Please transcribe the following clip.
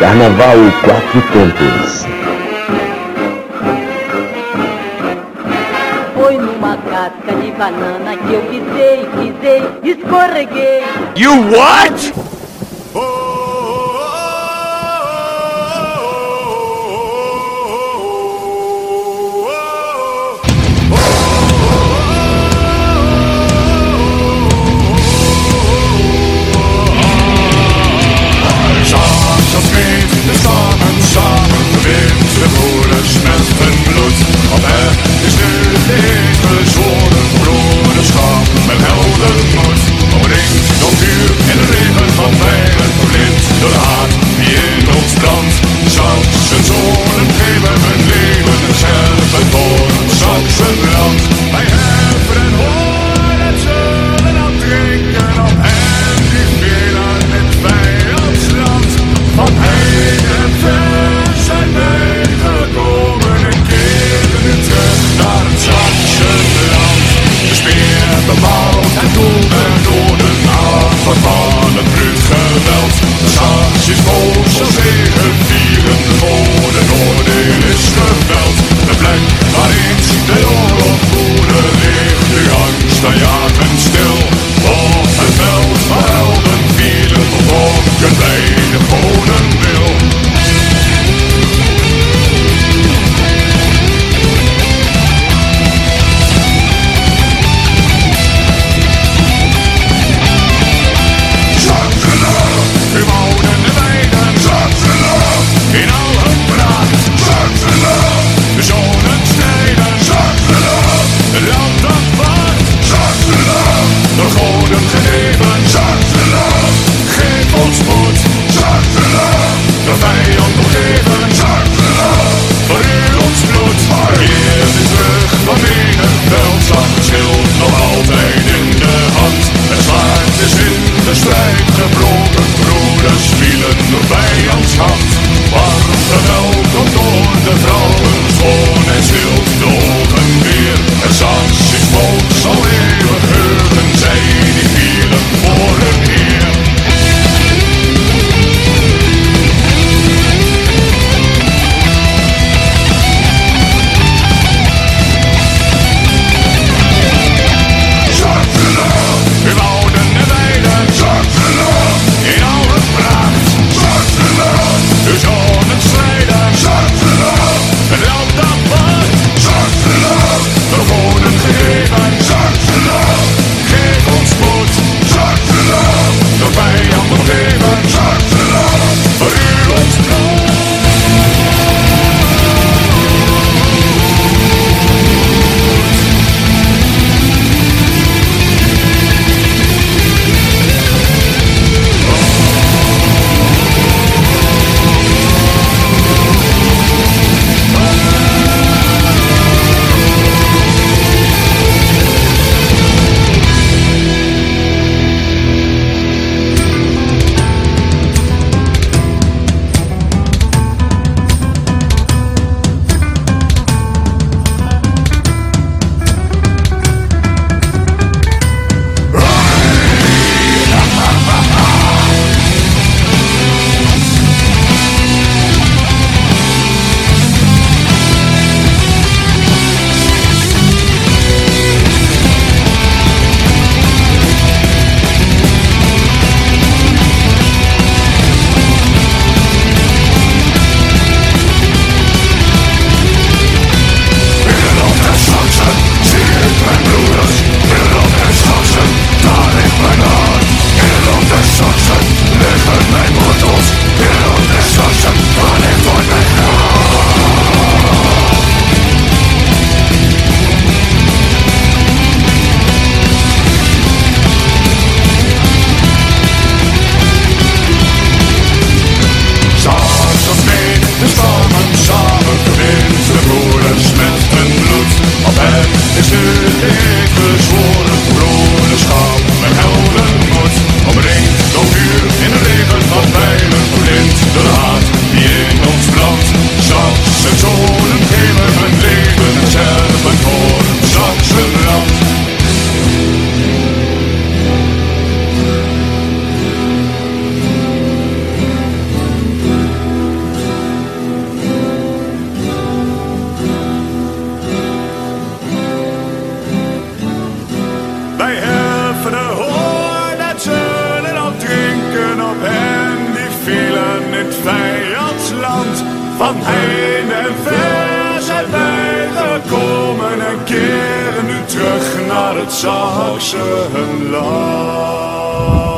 Carnaval Quatro Tempos. Foi numa casca de banana que eu pisei, pisei, escorreguei. You what? Dreamer je Van heen en ver zijn wij gekomen en keren nu terug naar het Zaksenland.